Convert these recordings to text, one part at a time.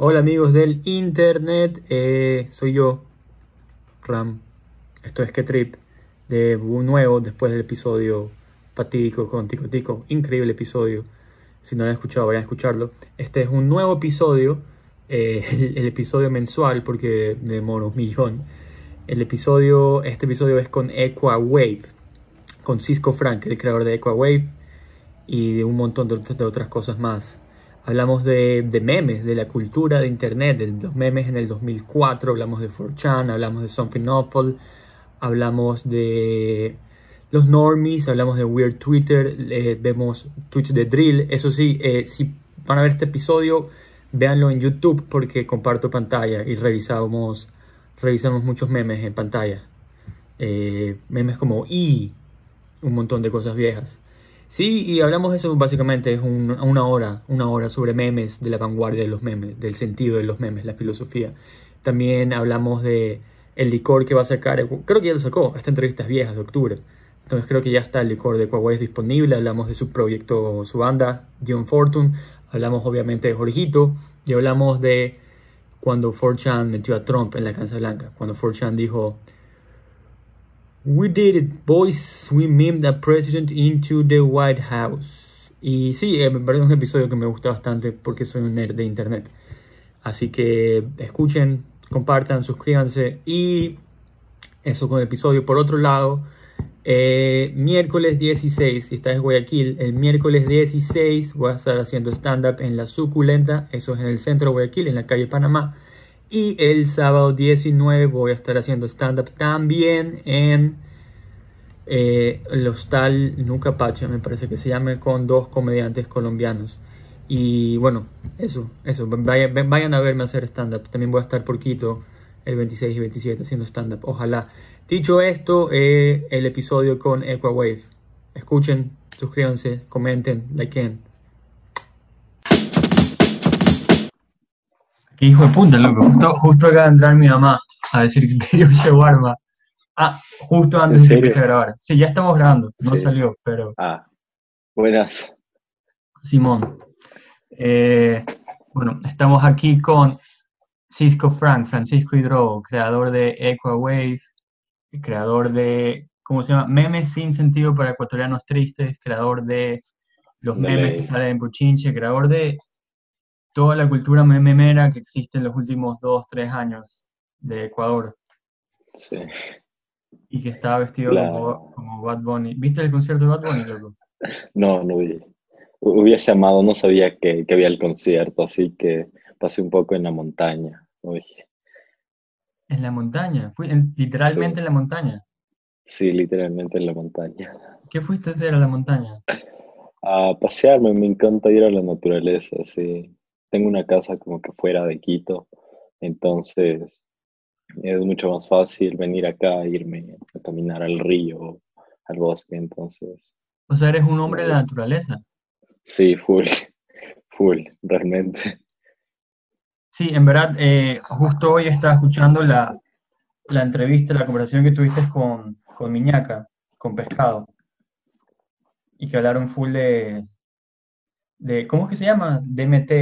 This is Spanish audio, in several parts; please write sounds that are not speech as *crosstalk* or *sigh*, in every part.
Hola amigos del internet, eh, soy yo, Ram. Esto es que trip de nuevo después del episodio fatídico con Tico Tico. Increíble episodio. Si no lo han escuchado, vayan a escucharlo. Este es un nuevo episodio, eh, *laughs* el, episodio mensual porque demoro un millón. El episodio, este episodio es con Equawave, con Cisco Frank, el creador de Equawave y de un montón de, otras cosas más. Hablamos de, memes, de la cultura de internet, de los memes en el 2004, hablamos de 4chan, hablamos de Something Awful, hablamos de los normies, hablamos de Weird Twitter, vemos tweets de drill. Eso sí, eh, si van a ver este episodio, véanlo en YouTube porque comparto pantalla y revisamos, revisamos muchos memes en pantalla. Eh, memes como y un montón de cosas viejas. Sí, y hablamos eso básicamente, es un, una hora, una hora sobre memes, de la vanguardia de los memes, del sentido de los memes, la filosofía. También hablamos de el licor que va a sacar, creo que ya lo sacó, esta entrevista es vieja, de octubre. Entonces creo que ya está el licor de Huawei disponible, hablamos de su proyecto, su banda, Dion Fortune, hablamos obviamente de Jorgito, y hablamos de cuando 4chan metió a Trump en la Casa Blanca, cuando 4chan dijo We did it, boys. We memed the president into the White House. Y sí, eh, me parece un episodio que me gusta bastante porque soy un nerd de internet. Así que escuchen, compartan, suscríbanse y eso con el episodio. Por otro lado, eh, miércoles 16, si estás en Guayaquil, el miércoles 16 voy a estar haciendo stand-up en La Suculenta, eso es en el centro de Guayaquil, en la calle Panamá. Y el sábado 19 voy a estar haciendo stand-up también en eh, el hostal Nuca Pacha, me parece que se llame, con dos comediantes colombianos. Y bueno, eso, eso, vayan, vayan a verme hacer stand-up. También voy a estar por Quito el 26 y 27 haciendo stand-up, ojalá. Dicho esto, eh, el episodio con Equawave. Escuchen, suscríbanse, comenten, likeen. Qué hijo de puta, loco. Justo, justo acaba de entrar mi mamá a decir que *laughs* quería un shawarma. Ah, justo antes de empiece a grabar. Sí, ya estamos grabando. No sí. salió, pero. Ah, buenas. Simón. Eh, bueno, estamos aquí con Cisco Frank, Francisco Hidrobo, creador de Equawave, creador de. ¿Cómo se llama? Memes sin sentido para ecuatorianos tristes, creador de los memes que salen en Puchinche, creador de toda la cultura memera que existe en los últimos dos, tres años de Ecuador. Sí. Y que estaba vestido como, como, Bad Bunny. ¿Viste el concierto de Bad Bunny, loco? *laughs* No, no vi. Hubiese amado, no sabía que, que había el concierto, así que pasé un poco en la montaña. Uy. ¿En la montaña? ¿Fui en, ¿Literalmente sí. en la montaña? Sí, literalmente en la montaña. ¿Qué fuiste a hacer a la montaña? A pasearme, me encanta ir a la naturaleza, sí tengo una casa como que fuera de Quito, entonces es mucho más fácil venir acá, irme a caminar al río, al bosque, entonces. O sea, eres un hombre de la naturaleza. Sí, full, *laughs* full, realmente. Sí, en verdad, eh, justo hoy estaba escuchando la, la, entrevista, la conversación que tuviste con, con Miñaca, con Pescado, y que hablaron full de, de ¿cómo es que se llama? DMT,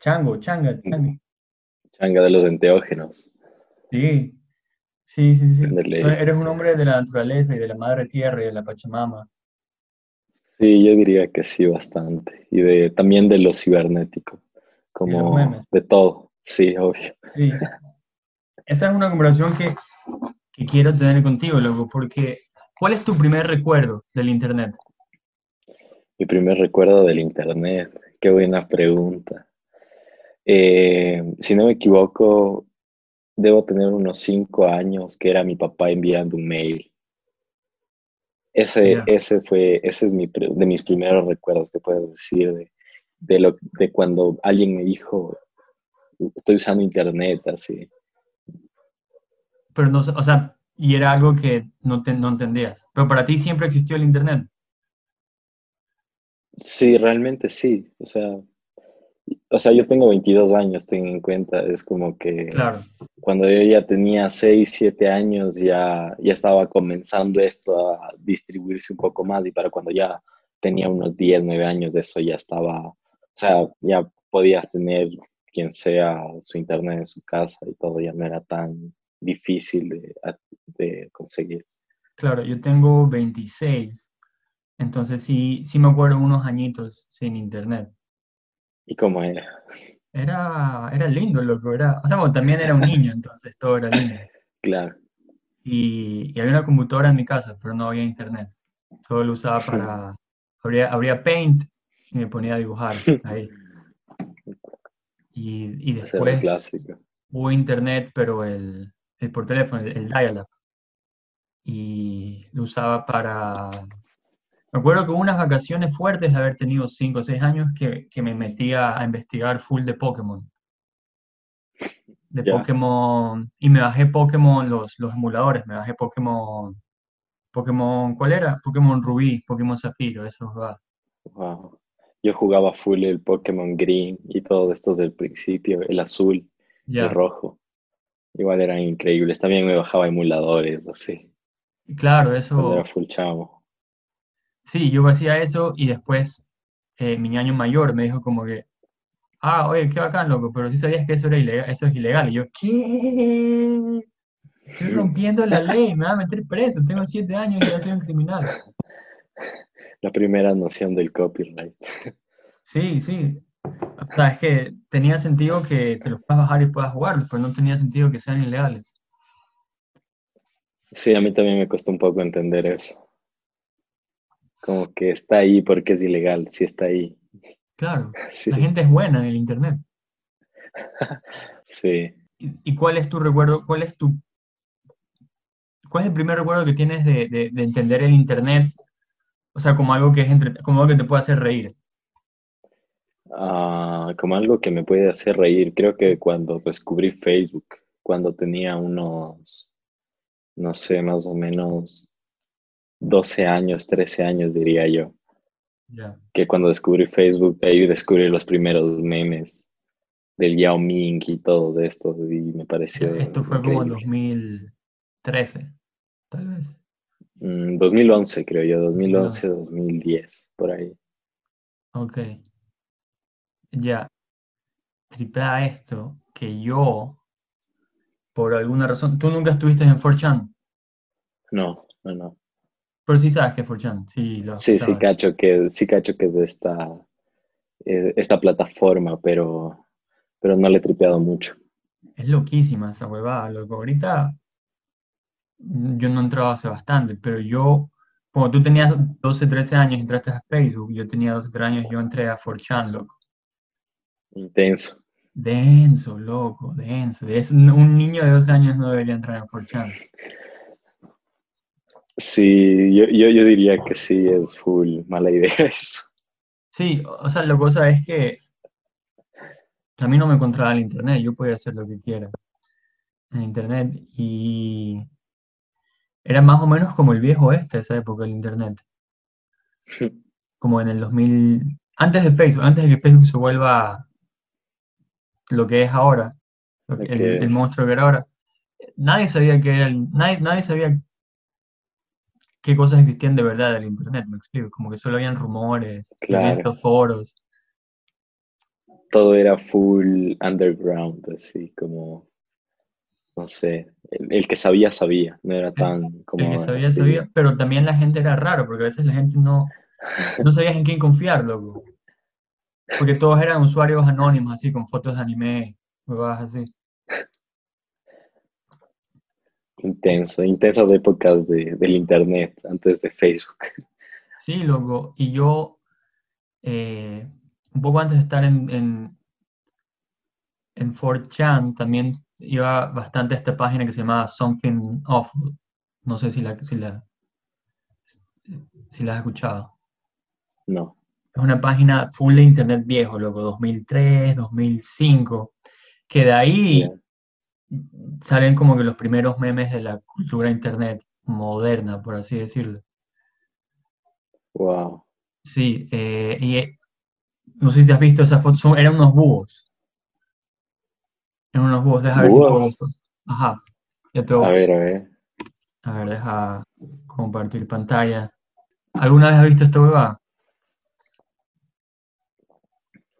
Chango, changa, changa. Changa de los enteógenos. Sí, sí, sí, sí. Eres un hombre de la naturaleza y de la madre tierra y de la Pachamama. Sí, yo diría que sí, bastante. Y de, también de lo cibernético, como de, todo. Sí, obvio. Sí. Esa es una conversación que, que quiero tener contigo, loco, porque ¿cuál es tu primer recuerdo del Internet? Mi primer recuerdo del Internet, qué buena pregunta. Eh, si no me equivoco, debo tener unos cinco años que era mi papá enviando un mail. Ese, yeah. ese fue, ese es mi, de mis primeros recuerdos que puedo decir de, de, lo, de cuando alguien me dijo, estoy usando internet, así. Pero no, o sea, y era algo que no, te, no entendías. Pero para ti siempre existió el internet. Sí, realmente sí. O sea, o sea, yo tengo 22 años, ten en cuenta, es como que Claro, cuando yo ya tenía 6, 7 años, ya, ya estaba comenzando esto a distribuirse un poco más y para cuando ya tenía unos 10, 9 años de eso ya estaba, o sea, ya podías tener quien sea su internet en su casa y todo ya no era tan difícil de, de conseguir. claro, yo tengo 26, entonces sí, sí me acuerdo unos añitos sin internet. ¿Y cómo era? Era, era lindo, loco, era, o sea, bueno, también era un niño, entonces todo era lindo. *laughs* Claro. Y, y había una computadora en mi casa, pero no había internet. Solo lo usaba para, *laughs* abría, abría Paint y me ponía a dibujar ahí. Y, y *laughs* después clásico. hubo internet, pero el, el por teléfono, el, el dial-up. Y lo usaba para... Me acuerdo que hubo unas vacaciones fuertes de haber tenido 5 o 6 años que, que me metía a investigar full de Pokémon. De. Pokémon. Y me bajé Pokémon, los, los emuladores. Me bajé Pokémon. Pokémon, ¿cuál era? Pokémon Rubí, Pokémon Zafiro, esos va. Wow. Yo jugaba full el Pokémon Green y todos estos del principio, el azul, Ya. el rojo. Igual eran increíbles. También me bajaba emuladores, así, Claro, cuando eso. era full chavo. Sí, yo hacía eso y después eh, mi año mayor me dijo como que, ah, oye, qué bacán, loco, pero sí sabías que eso era ilegal, eso es ilegal. Y yo, ¿qué? Estoy rompiendo la ley, me va a meter preso, tengo siete años y ya soy un criminal. La primera noción del copyright. Sí, sí. O sea, es que tenía sentido que te los puedas bajar y puedas jugarlos, pero no tenía sentido que sean ilegales. Sí, a mí también me costó un poco entender eso. Como que está ahí porque es ilegal, sí está ahí. Claro, *laughs* Sí, la gente es buena en el internet. sí. ¿Y, y cuál es tu recuerdo, cuál es tu, cuál es el primer recuerdo que tienes de, de- de entender el internet? O sea, como algo que es entre, como algo que te puede hacer reír. Ah, como algo que me puede hacer reír. Creo que cuando descubrí Facebook, cuando tenía unos, no sé, más o menos 12 años, 13 años, diría yo. Ya. Que cuando descubrí Facebook, ahí descubrí los primeros memes del Yao Ming y todo de esto, y me pareció *laughs* Esto fue como en increíble. 2013, tal vez. Mm, 2011, creo yo, 2011, 2010, por ahí. Ok. Ya. Tripea esto que yo, por alguna razón, tú nunca estuviste en 4chan, No, no, no. Pero sí sabes que es 4chan, sí, lo Sí, sí cacho que, sí cacho que es de esta, eh, esta plataforma, pero, pero no le he tripeado mucho. Es loquísima esa huevada, loco. Ahorita mm, yo no he entrado hace bastante, pero yo, cuando tú tenías 12, 13 años y entraste a Facebook, yo tenía 12, 13 años, yo entré a 4chan, loco. Intenso. Denso, loco, denso. Es, un niño de 12 años no debería entrar a 4chan. *laughs* Sí, yo, yo, yo diría que sí, es full mala idea *laughs* eso. Sí, o sea, la cosa es que a mí no me encontraba el internet, yo podía hacer lo que quiera en internet y era más o menos como el viejo este, esa época del internet, *laughs* como en el 2000, antes de Facebook, antes de que Facebook se vuelva lo que es ahora, el, el monstruo que era ahora. Nadie sabía que era el, nadie, nadie sabía qué cosas existían de verdad del internet, me explico, como que solo habían rumores, Claro. estos foros. Todo era full underground, así como, no sé, el, el que sabía, sabía, no era tan como... El que sabía, así. sabía, pero también la gente era raro, porque a veces la gente no, *laughs* no sabías en quién confiar, loco. Porque todos eran usuarios anónimos, así, con fotos de anime, huevadas así. Intenso, intensas épocas de, del internet antes de Facebook. Sí, loco. Y yo, eh, un poco antes de estar en, en, en 4chan, también iba bastante a esta página que se llamaba Something Awful. No sé si la, si la, si la has escuchado. No, Es una página full de internet viejo, loco, 2003, 2005, que de ahí salen como que los primeros memes de la cultura internet moderna, por así decirlo. wow. Sí, eh, y eh, No sé si has visto esa foto, son, eran unos búhos. Eran unos búhos, deja ver si puedo- Ajá, ya te A ver, a ver. A ver, deja compartir pantalla. ¿Alguna vez has visto esta huevada?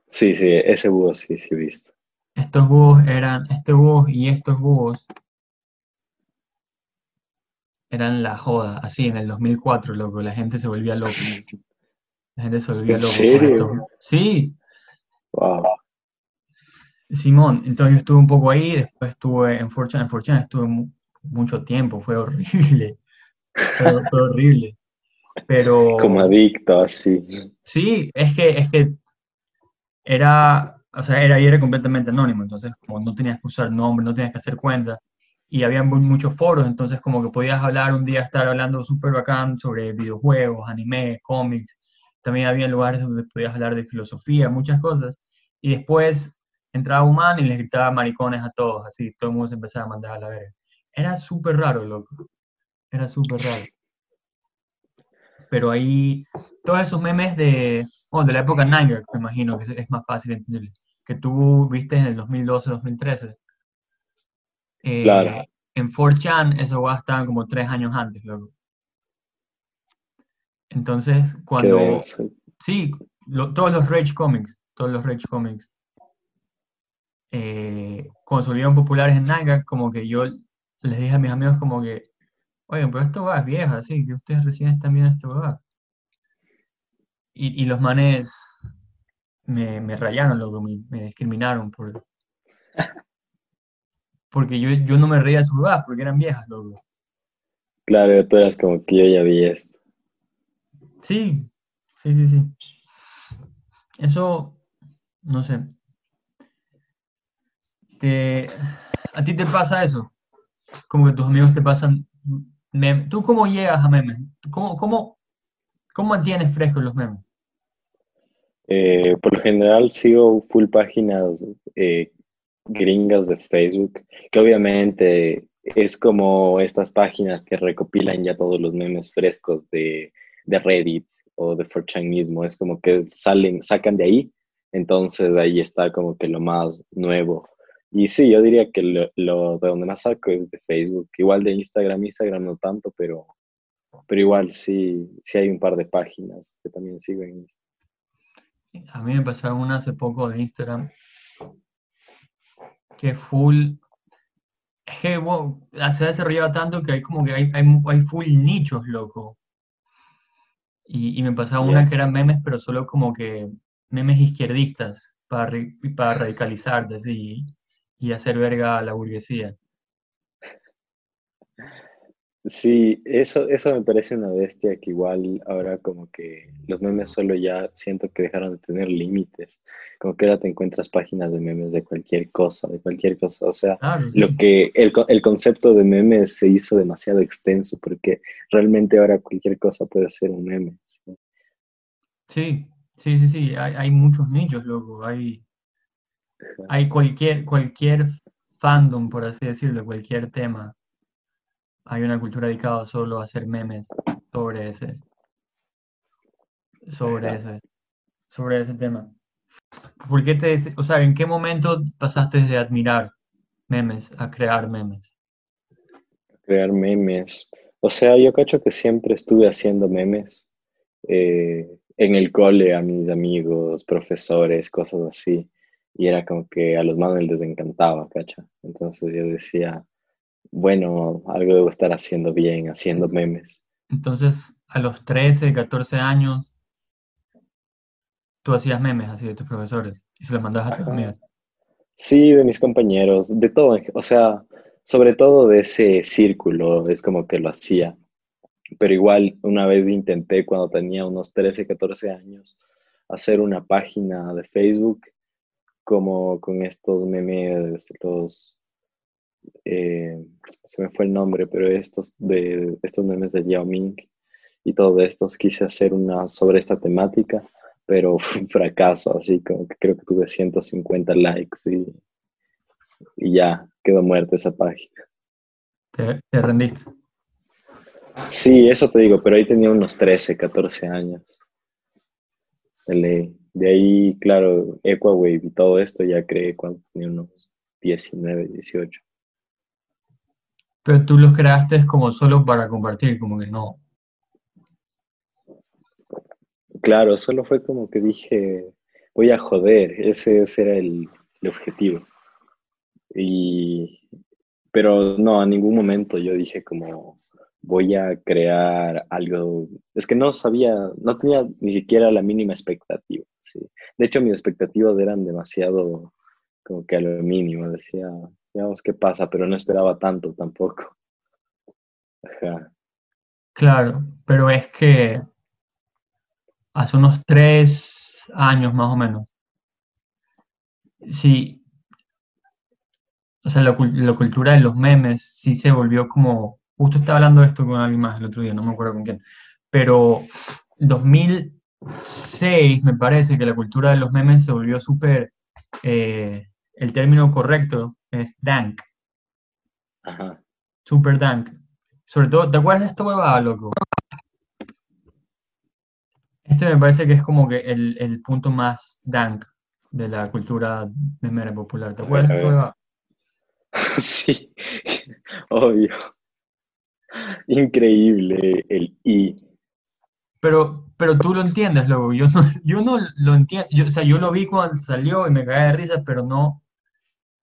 Sí, sí, ese búho sí, sí he visto. Estos búhos eran, este búho y estos búhos eran la joda, así en el 2004, loco, la gente se volvía loca. La gente se volvía ¿En loca serio? Sí, Wow. Simón, entonces yo estuve un poco ahí, después estuve en Fortune, en Fortune estuve mu- mucho tiempo, fue horrible, fue, fue horrible. Pero Como adicto, así. sí, es que, es que era, o sea, era, era completamente anónimo, entonces como no tenías que usar nombre, no tenías que hacer cuenta, y había mu- muchos foros, entonces como que podías hablar un día, estar hablando súper bacán sobre videojuegos, anime, cómics, también había lugares donde podías hablar de filosofía, muchas cosas, y después entraba un man y les gritaba maricones a todos, así, todo el mundo se empezaba a mandar a la verga. Era súper raro, loco, era súper raro. Pero ahí, todos esos memes de, bueno, de la época Niner, me imagino que es- más fácil entenderle, que tú viste en el 2012, 2013. Eh, Claro. En 4chan, esos guas estaban como tres años antes, loco. Entonces, cuando, sí, lo- todos los Rage Comics, todos los Rage Comics, eh, cuando se volvieron populares en Niner, como que yo les dije a mis amigos como que, oigan, pero esto va es vieja, así que ustedes recién están viendo esto va. Y, y los manes me, me rayaron, loco, me, me discriminaron por, *laughs* porque yo, yo no me reía de sus huevadas porque eran viejas, loco. Claro, tú eras como que yo ya vi esto. Sí, sí, sí, sí. Eso, no sé. Te, ¿a ti te pasa eso? Como que tus amigos te pasan memes. ¿Tú cómo llegas a memes? ¿Tú ¿Cómo, cómo, cómo mantienes frescos los memes? Eh, por lo general sigo full páginas eh, gringas de Facebook, que obviamente es como estas páginas que recopilan ya todos los memes frescos de, de Reddit o de 4chan mismo. Es como que salen, sacan de ahí, entonces ahí está como que lo más nuevo. Y sí, yo diría que lo, lo de donde más saco es de Facebook. Igual de Instagram, Instagram no tanto, pero, pero igual sí, sí hay un par de páginas que también sigo en Instagram. A mí me pasaron una hace poco de Instagram que full. Que wow, se ha desarrollado tanto que hay como que hay, hay, hay full nichos, loco. Y, y me pasaba una Ya. que eran memes, pero solo como que memes izquierdistas para, para radicalizarte así, y hacer verga a la burguesía. *laughs* Sí, eso, eso me parece una bestia que igual ahora como que los memes solo ya siento que dejaron de tener límites. Como que ahora te encuentras páginas de memes de cualquier cosa, de cualquier cosa. O sea, Claro, lo sí. que el, el concepto de memes se hizo demasiado extenso porque realmente ahora cualquier cosa puede ser un meme. ¿sí? Sí, sí, sí, sí. Hay, hay muchos nichos, loco. Hay, hay cualquier, cualquier fandom, por así decirlo, cualquier tema. Hay una cultura dedicada solo a hacer memes sobre ese, sobre ese, sobre ese tema. ¿Por qué te, o sea, en qué momento pasaste de admirar memes a crear memes? Crear memes. O sea, yo cacho que siempre estuve haciendo memes eh, en el cole a mis amigos, profesores, cosas así. Y era como que a los manes les encantaba, cacha. Entonces yo decía, bueno, algo debo estar haciendo bien, haciendo memes. Entonces, a los 13, 14 años, tú hacías memes así de tus profesores y se los mandabas a tus amigas. Sí, de mis compañeros, de todo, o sea, sobre todo de ese círculo, es como que lo hacía. Pero igual una vez intenté cuando tenía unos 13, 14 años hacer una página de Facebook como con estos memes, los, eh, se me fue el nombre, pero estos de estos memes de Yao Ming y todos estos quise hacer una sobre esta temática, pero *laughs* fue un fracaso, así como que creo que tuve 150 likes y, y ya quedó muerta esa página. Te, te rendiste. Sí, eso te digo, pero ahí tenía unos 13, 14 años. De ley. De ahí, claro, Equawave y todo esto ya creé cuando tenía unos 19, 18. Pero tú los creaste como solo para compartir, como que no. Claro, solo fue como que dije, voy a joder, ese, era el, objetivo. Y, pero no, a ningún momento yo dije como, voy a crear algo. Es que no sabía, no tenía ni siquiera la mínima expectativa. ¿sí? De hecho, mis expectativas eran demasiado como que a lo mínimo. Decía, veamos qué pasa, pero no esperaba tanto tampoco. Ajá. Claro, pero es que hace unos tres años más o menos, sí, o sea, la, la cultura de los memes sí se volvió como Justo estaba hablando de esto con alguien más el otro día, no me acuerdo con quién. Pero 2006 me parece que la cultura de los memes se volvió súper... Eh, el término correcto es dank. Ajá. Super dank. Sobre todo, ¿te acuerdas de esta huevada, loco? Este me parece que es como que el, el punto más dank de la cultura memera popular. ¿Te acuerdas de esta huevada? *laughs* Sí, obvio. Increíble el I. Pero, pero tú lo entiendes, luego. Yo no, yo no lo entiendo. Yo, o sea, yo lo vi cuando salió y me caí de risa, pero no.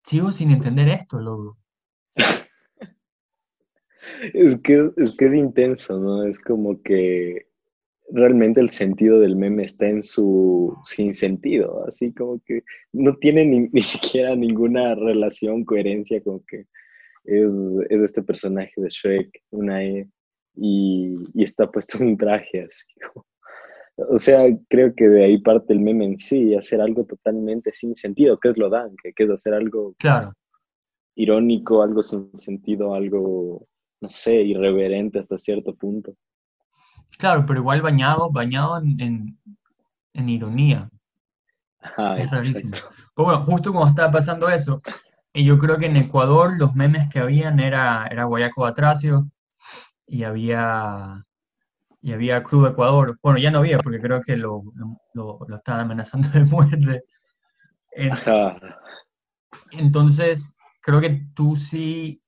Sigo sin entender esto, loco. es, que, es que es intenso, ¿no? Es como que realmente el sentido del meme está en su sin sentido, así como que no tiene ni, *laughs* ni siquiera ninguna relación, coherencia con que es, este personaje de Shrek, una E, y, está puesto un traje así *laughs* O sea, creo que de ahí parte el meme en sí, hacer algo totalmente sin sentido, que es lo dan, que es hacer algo claro. irónico, algo sin sentido, algo, no sé, irreverente hasta cierto punto. Claro, pero igual bañado, bañado en, ironía. es rarísimo. bueno, justo como estaba pasando eso, y yo creo que en Ecuador los memes que habían era, era Guayaco Batracio y había, y había Cruz Ecuador. Bueno, ya no había porque creo que lo, lo, estaban amenazando *laughs* de muerte. Entonces, creo que tú sí,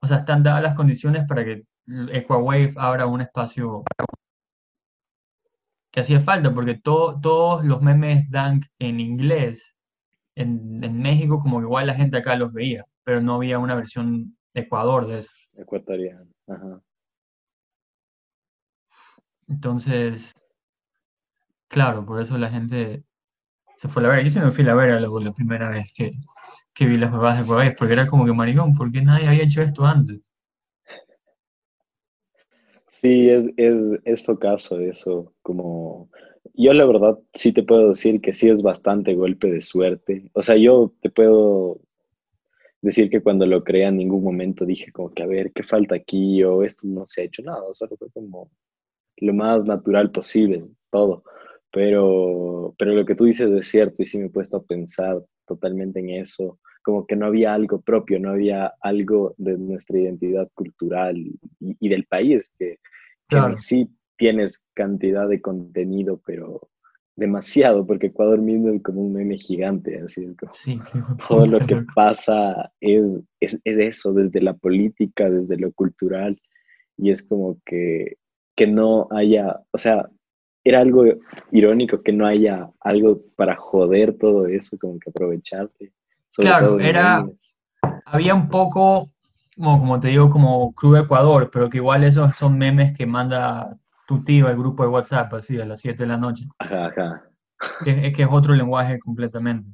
o sea, están dadas las condiciones para que Equawave abra un espacio que hacía falta, porque todos los memes dan en inglés en, México como que igual la gente acá los veía, pero no había una versión de Ecuador de eso. Ecuatoriano, ajá. Entonces, claro, por eso la gente se fue a la ver. Yo sí me fui a la ver la, primera vez que, que vi las huevadas de Ecuador, porque era como que maricón, ¿por qué nadie había hecho esto antes? Sí, es, es, es caso eso, como yo la verdad sí te puedo decir que sí es bastante golpe de suerte. O sea, yo te puedo decir que cuando lo creé en ningún momento dije como que a ver, ¿qué falta aquí? O esto no se ha hecho nada, solo fue como lo más natural posible, todo. Pero, pero lo que tú dices es cierto y sí me he puesto a pensar totalmente en eso, como que no había algo propio, no había algo de nuestra identidad cultural y, del país que, que sí tienes cantidad de contenido, pero demasiado, porque Ecuador mismo es como un meme gigante, así es como sí, todo lo que pasa es, es, eso, desde la política, desde lo cultural, y es como que, que no haya, o sea, era algo irónico que no haya algo para joder todo eso, como que aprovecharte. Claro, era, había un poco, como, como te digo, como Club Ecuador, pero que igual esos son memes que manda tu tío al grupo de WhatsApp, así a las 7 de la noche. Ajá, ajá. es que es otro lenguaje completamente.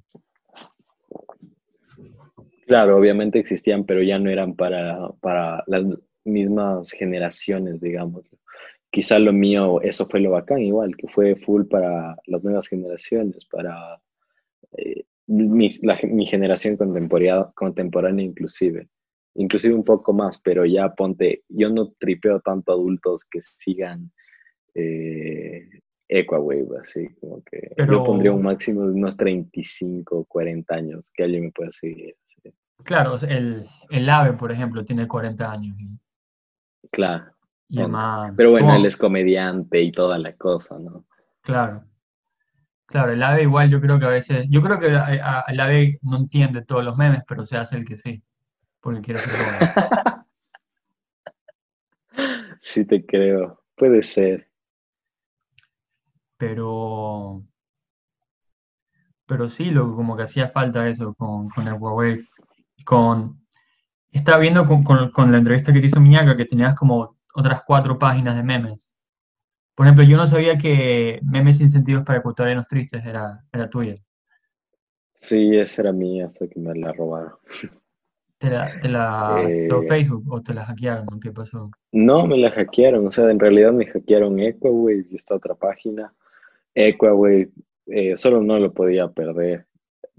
Claro, obviamente existían, pero ya no eran para, para las mismas generaciones, digamos. Quizá lo mío, eso fue lo bacán igual, que fue full para las nuevas generaciones, para eh, mi, mi, generación contemporánea, contemporánea inclusive. Inclusive un poco más, pero ya ponte, yo no tripeo tanto adultos que sigan eh, Equawave, así como que yo pondría un máximo de unos 35, 40 años que alguien me pueda seguir. Claro, el, el AVE, por ejemplo, tiene 40 años. Claro. Pero bueno, él es comediante y toda la cosa, ¿no? Claro. Claro, el ave igual yo creo que a veces, yo creo que el ave no entiende todos los memes, pero se hace el que sí, porque quiere hacer todo. *laughs* Sí te creo, puede ser. Pero, pero sí, lo, como que hacía falta eso con, con el Huawei. Con, estaba viendo con, con- con la entrevista que te hizo Miñaca que tenías como otras cuatro páginas de memes. Por ejemplo, yo no sabía que memes sin sentidos para ecuatorianos tristes era, era tuya. Sí, esa era mía hasta que me la robaron. ¿Te la, te la Eh, Facebook o te la hackearon? ¿o ¿Qué pasó? No, me la hackearon, o sea, en realidad me hackearon Equawave y esta otra página. Equawave eh, solo no lo podía perder,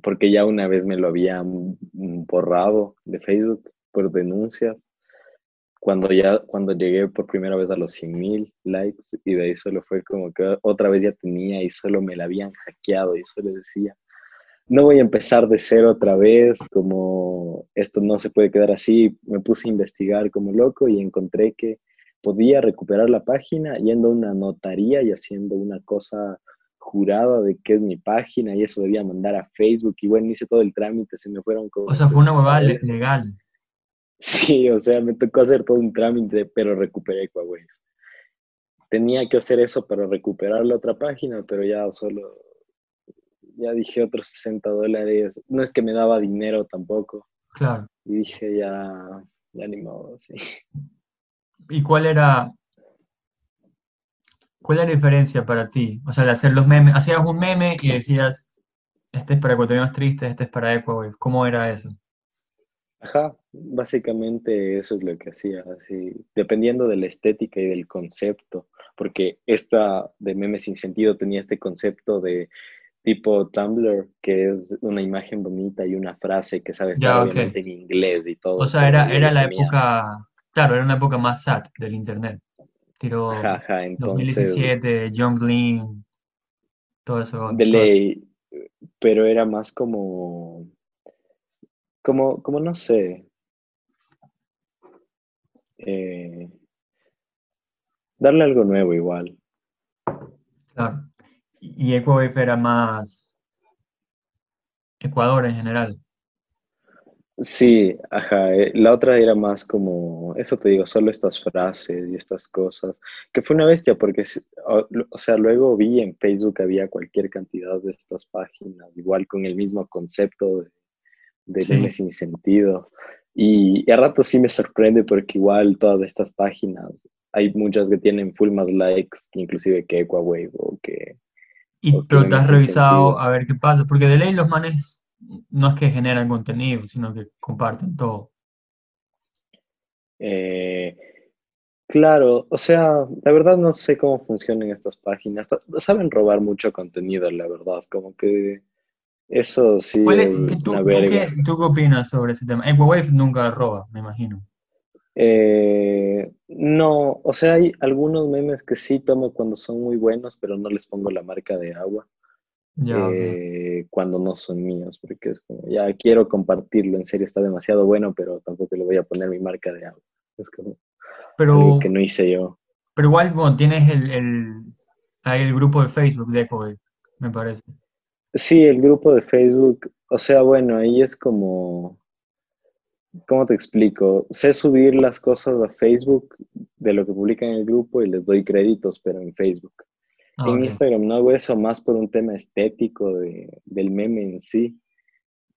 porque ya una vez me lo habían borrado de Facebook por denuncias, cuando ya, cuando llegué por primera vez a los 100 mil likes, y de ahí solo fue como que otra vez ya tenía y solo me la habían hackeado y solo decía, no voy a empezar de cero otra vez, como esto no se puede quedar así. Me puse a investigar como loco y encontré que podía recuperar la página yendo a una notaría y haciendo una cosa jurada de que es mi página y eso debía mandar a Facebook y bueno, hice todo el trámite, se me fueron como... O sea, fue una 60 huevada legal. Sí, o sea, me tocó hacer todo un trámite, pero recuperé Huawei. Tenía que hacer eso para recuperar la otra página, pero ya solo, ya dije otros 60 dólares. No es que me daba dinero tampoco. Claro. Y dije, ya, ya ni modo, sí. ¿Y cuál era, cuál era la diferencia para ti? O sea, de hacer los memes, hacías un meme y decías, este es para ecuatorianos tristes, este es para Ecuador. ¿Cómo era eso? Ajá, básicamente eso es lo que hacía, así, dependiendo de la estética y del concepto, porque esta de memes sin sentido tenía este concepto de tipo Tumblr, que es una imagen bonita y una frase que sabe estar obviamente en inglés y todo. O sea, era, era la época, claro, era una época más sad del internet. Tiro Ajá, ajá, entonces, 2017, Young Lean, todo eso. de todo eso. ley, pero era más como, como, como no sé, eh, darle algo nuevo igual. Claro. Y Ecuador era más Ecuador en general. Sí, ajá, eh, la otra era más como, eso te digo, solo estas frases y estas cosas, que fue una bestia porque, o, o sea, luego vi en Facebook había cualquier cantidad de estas páginas, igual con el mismo concepto de, de Sí. memes sin sentido. Y, y a rato sí me sorprende porque igual todas estas páginas, hay muchas que tienen full más likes, inclusive que Equawave o que... Y, pero te has revisado sentido. a ver qué pasa, porque de ley los manes no es que generan contenido, sino que comparten todo. Eh, claro, o sea, la verdad no sé cómo funcionan estas páginas. Saben robar mucho contenido, la verdad. Es como que eso sí ¿Cuál es- es qué- tú, una tú verga. qué, tú qué opinas sobre ese tema? Equawave nunca roba, me imagino. Eh, no, o sea, hay algunos memes que sí tomo cuando son muy buenos, pero no les pongo la marca de agua Ya, eh, cuando no son míos, porque es como, ya quiero compartirlo, en serio está demasiado bueno, pero tampoco le voy a poner mi marca de agua. Es como algo Pero, que no hice yo. pero igual, bueno, tienes el, el, ahí el grupo de Facebook de Equawave, me parece. Sí, el grupo de Facebook, o sea, bueno, ahí es como, ¿cómo te explico? Sé subir las cosas a Facebook de lo que publican en el grupo y les doy créditos, pero en Facebook. Ah, En. Instagram no hago eso más por un tema estético de, del meme en sí,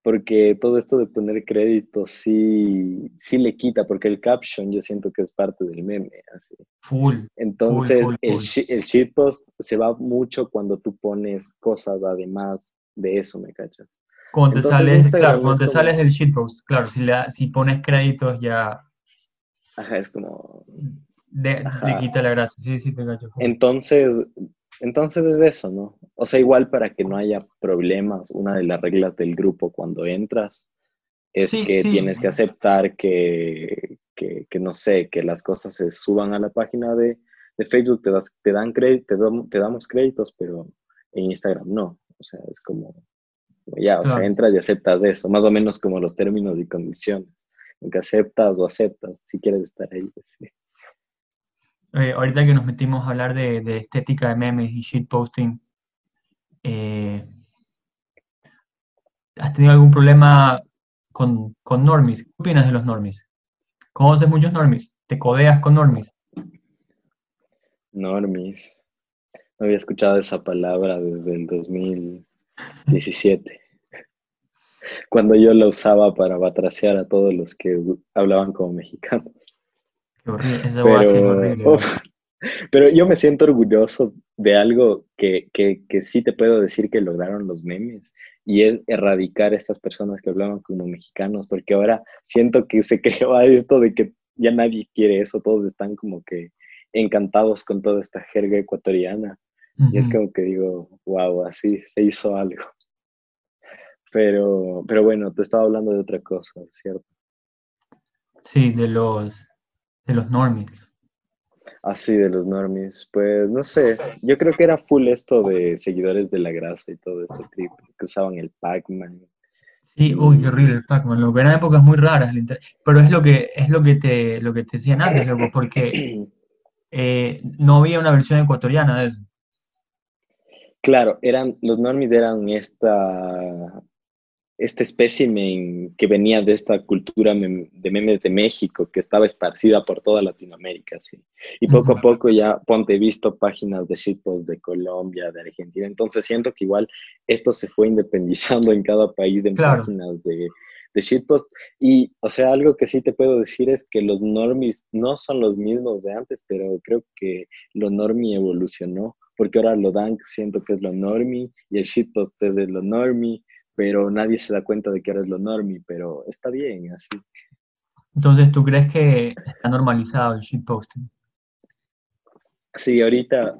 porque todo esto de poner créditos sí, sí le quita, porque el caption yo siento que es parte del meme, así. Full. Entonces, full, el, full. shi- el shitpost se va mucho cuando tú pones cosas además de eso, ¿me cachas? Cuando te Entonces, sales, claro, cuando te como- sales del shitpost, claro, si, le da- si pones créditos ya Ajá, es como... de- le quita la gracia. Sí, sí, te cacho. Entonces, entonces es eso, ¿no? O sea, igual para que no haya problemas, una de las reglas del grupo cuando entras es Sí, que sí. tienes que aceptar que, que, que, no sé, que las cosas se suban a la página de, de Facebook, te, das, te dan crédito, te, dam- te damos créditos, pero en Instagram no. O sea, es como, ya, o sea, Claro. entras y aceptas eso, más o menos como los términos y condiciones. Que aceptas o aceptas si quieres estar ahí. pues, sí. Eh, ahorita que nos metimos a hablar de, de estética de memes y shitposting, eh, ¿has tenido algún problema con, con normies? ¿Qué opinas de los normies? ¿Conoces muchos normies? ¿Te codeas con normies? Normies. No había escuchado esa palabra desde el 2017. *laughs* Cuando yo la usaba para batracear a todos los que hablaban como mexicanos. Qué horrible, esa pero, es horrible. pero yo me siento orgulloso de algo que, que, que, sí te puedo decir que lograron los memes y es erradicar a estas personas que hablaban como mexicanos, porque ahora siento que se *laughs* creó esto de que ya nadie quiere eso, todos están como que encantados con toda esta jerga ecuatoriana. Y es como que digo, wow, así se hizo algo. Pero, pero bueno, te estaba hablando de otra cosa, ¿cierto? Sí, de los, de los normies. Así, de los normies. Pues no sé, yo creo que era full esto de seguidores de la grasa y todo este trip, que usaban el Pac-Man. Sí, uy, qué horrible el Pac-Man. Lo que eran épocas muy raras, pero es lo que es lo que te lo que te decían antes, loco, porque *clears throat* eh, no había una versión ecuatoriana de eso. Claro, eran, los normies eran esta, este espécimen que venía de esta cultura de memes de México, que estaba esparcida por toda Latinoamérica, ¿sí? Y poco a poco ya, ponte, visto páginas de shitpost de Colombia, de Argentina, entonces siento que igual esto se fue independizando en cada país en páginas de, de shitpost. Y, o sea, algo que sí te puedo decir es que los normies no son los mismos de antes, pero creo que lo normie evolucionó porque ahora lo dank siento que es lo normie y el shitpost es de lo normie, pero nadie se da cuenta de que ahora es lo normie, pero está bien así. Entonces, ¿tú crees que está normalizado el shitposting? Sí, ahorita,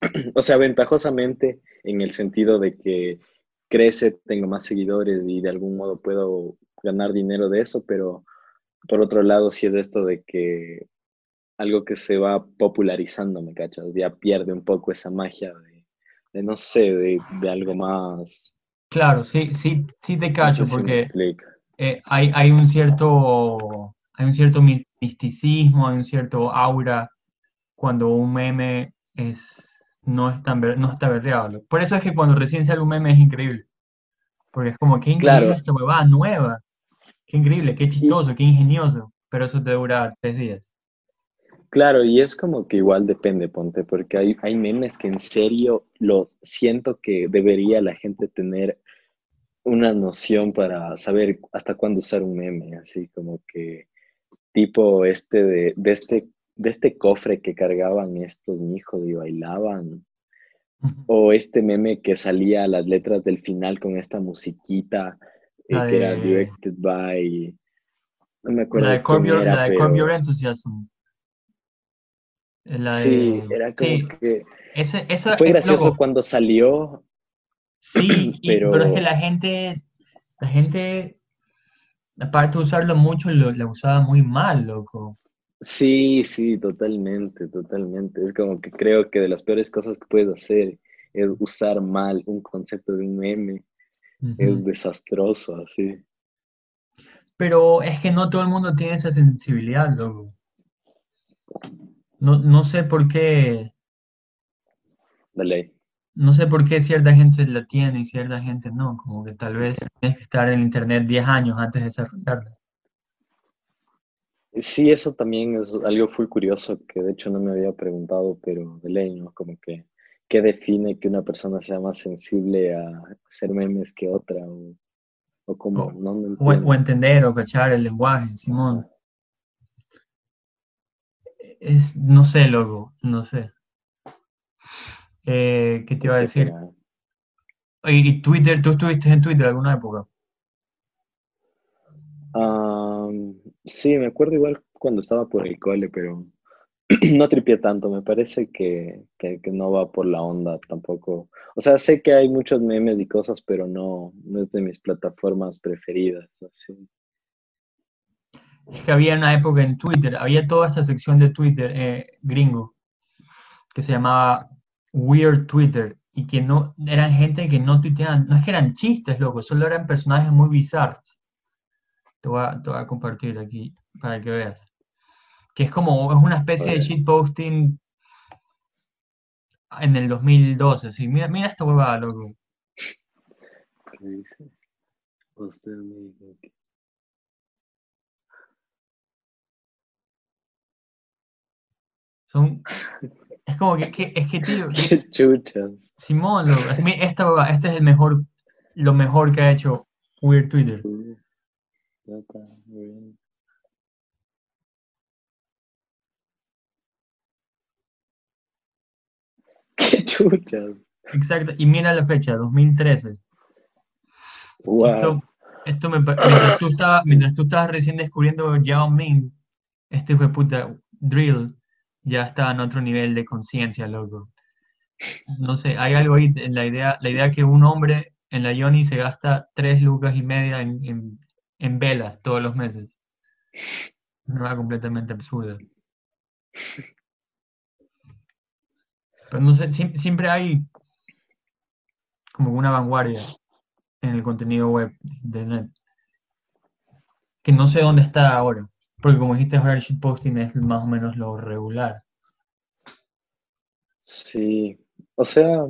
*clears throat* o sea, ventajosamente en el sentido de que crece, tengo más seguidores y de algún modo puedo ganar dinero de eso, pero por otro lado sí es esto de que algo que se va popularizando, ¿me cachas? Ya pierde un poco esa magia de, no sé, de, algo más... Claro, sí, sí, sí te cacho, porque eh, hay, hay, un cierto, hay un cierto misticismo, hay un cierto aura cuando un meme es, no, es tan, no está berreado. Por eso es que cuando recién sale un meme es increíble. Porque es como, qué increíble esta huevada nueva. Qué increíble, qué chistoso, qué ingenioso. Pero eso te dura tres días. Claro, y es como que igual depende, ponte, porque hay, hay memes que en serio los siento que debería la gente tener una noción para saber hasta cuándo usar un meme, así como que tipo este de, de este de este cofre que cargaban estos hijos y bailaban. O este meme que salía a las letras del final con esta musiquita eh, que era directed by. No me acuerdo. La de Curb Your Enthusiasm sí, era como que... fue gracioso cuando salió. Sí, *clears throat* pero... es que la gente, la gente, aparte de usarlo mucho, lo, la usaba muy mal, loco. Sí, sí, totalmente, totalmente. Es como que creo que de las peores cosas que puedes hacer es usar mal un concepto de un meme. Es desastroso, así. Pero es que no todo el mundo tiene esa sensibilidad, loco. No, no sé por qué. Dale. No sé por qué cierta gente la tiene y cierta gente no. Como que tal vez tienes que estar en internet 10 años antes de desarrollarla. Sí, eso también es algo muy curioso que de hecho no me había preguntado, pero de ley, ¿no? Como que, ¿qué define que una persona sea más sensible a hacer memes que otra? O, o como, no, o, entender o cachar el lenguaje, Simón es, no sé, loco, no sé. Eh, ¿Qué te iba a decir? ¿Y Twitter? ¿Tú estuviste en Twitter alguna época? sí, me acuerdo igual cuando estaba por el cole, pero *clears throat* no tripié tanto. Me parece que, que, no va por la onda tampoco. O sea, sé que hay muchos memes y cosas, pero no, no es de mis plataformas preferidas. Así es que había una época en Twitter, había toda esta sección de Twitter eh, gringo que se llamaba Weird Twitter y que no eran gente que no tuiteaban, no es que eran chistes, loco, solo eran personajes muy bizarros. Te voy a, te voy a compartir aquí para que veas. Que es como, es una especie de shitposting en el 2012. Sí, mira, mira esta huevada, loco. ¿Qué dice? Poster amigo. Son, es como que, que- es que, tío, *laughs* chuchas. Simón, loco, es- esta este es el mejor, lo mejor que ha hecho Weird Twitter. Bien. *laughs* Qué chuchas. Exacto, y mira la fecha, 2013. Wow. Esto, esto me, pa- mientras, tú estabas, mientras tú estabas recién descubriendo Yao Ming, este de puta Drill ya está en otro nivel de conciencia, loco. No sé, hay algo ahí en la idea, la idea que un hombre en la Yoni se gasta tres lucas y media en, en, velas todos los meses. Una completamente absurda. Pero no sé, siem- siempre hay como una vanguardia en el contenido web de internet. Que no sé dónde está ahora. Porque como dijiste ahora el shitposting es más o menos lo regular. Sí, o sea,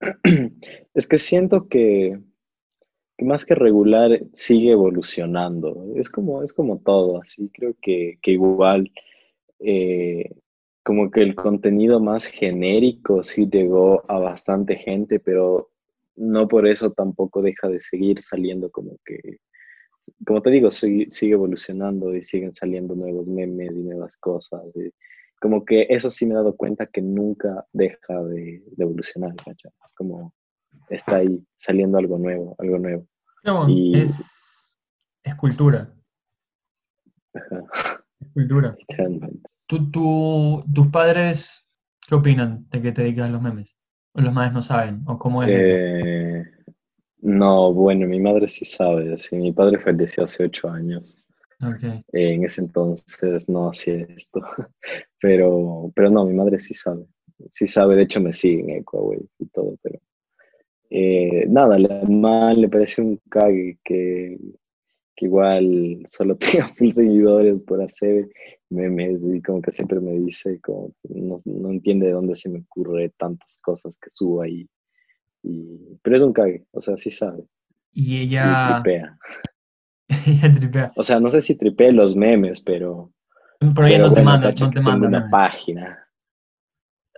*clears throat* es que siento que, más que regular sigue evolucionando. Es como, es como todo, así creo que, que igual eh, como que el contenido más genérico sí llegó a bastante gente, pero no por eso tampoco deja de seguir saliendo como que, como te digo, sigue, sigue evolucionando y siguen saliendo nuevos memes y nuevas cosas. y como que eso sí me he dado cuenta que nunca deja de, de evolucionar, ¿cachai? Es como está ahí saliendo algo nuevo, algo nuevo. No, Y- es, es cultura. Ajá, Es cultura. ¿Tú, tú- tus padres qué opinan de que te dedicas a los memes? ¿O los madres no saben? ¿O cómo es eso? No, bueno, mi madre sí sabe, sí, mi padre falleció hace ocho años. Eh, en ese entonces no hacía esto, *laughs* pero, pero no, mi madre sí sabe, sí sabe, de hecho me sigue en Ecuador y todo, pero eh, nada, la mamá le parece un cague que, que igual solo *laughs* tenga full seguidores por hacer memes y como que siempre me dice, como no, no entiende de dónde se me ocurre tantas cosas que subo ahí, y, pero es un cague, o sea, sí sabe, Y y ella, tripea. *laughs* ella tripea. O sea, no sé si tripea los memes, pero... Pero ella Pero no te manda, no te manda una memes. página.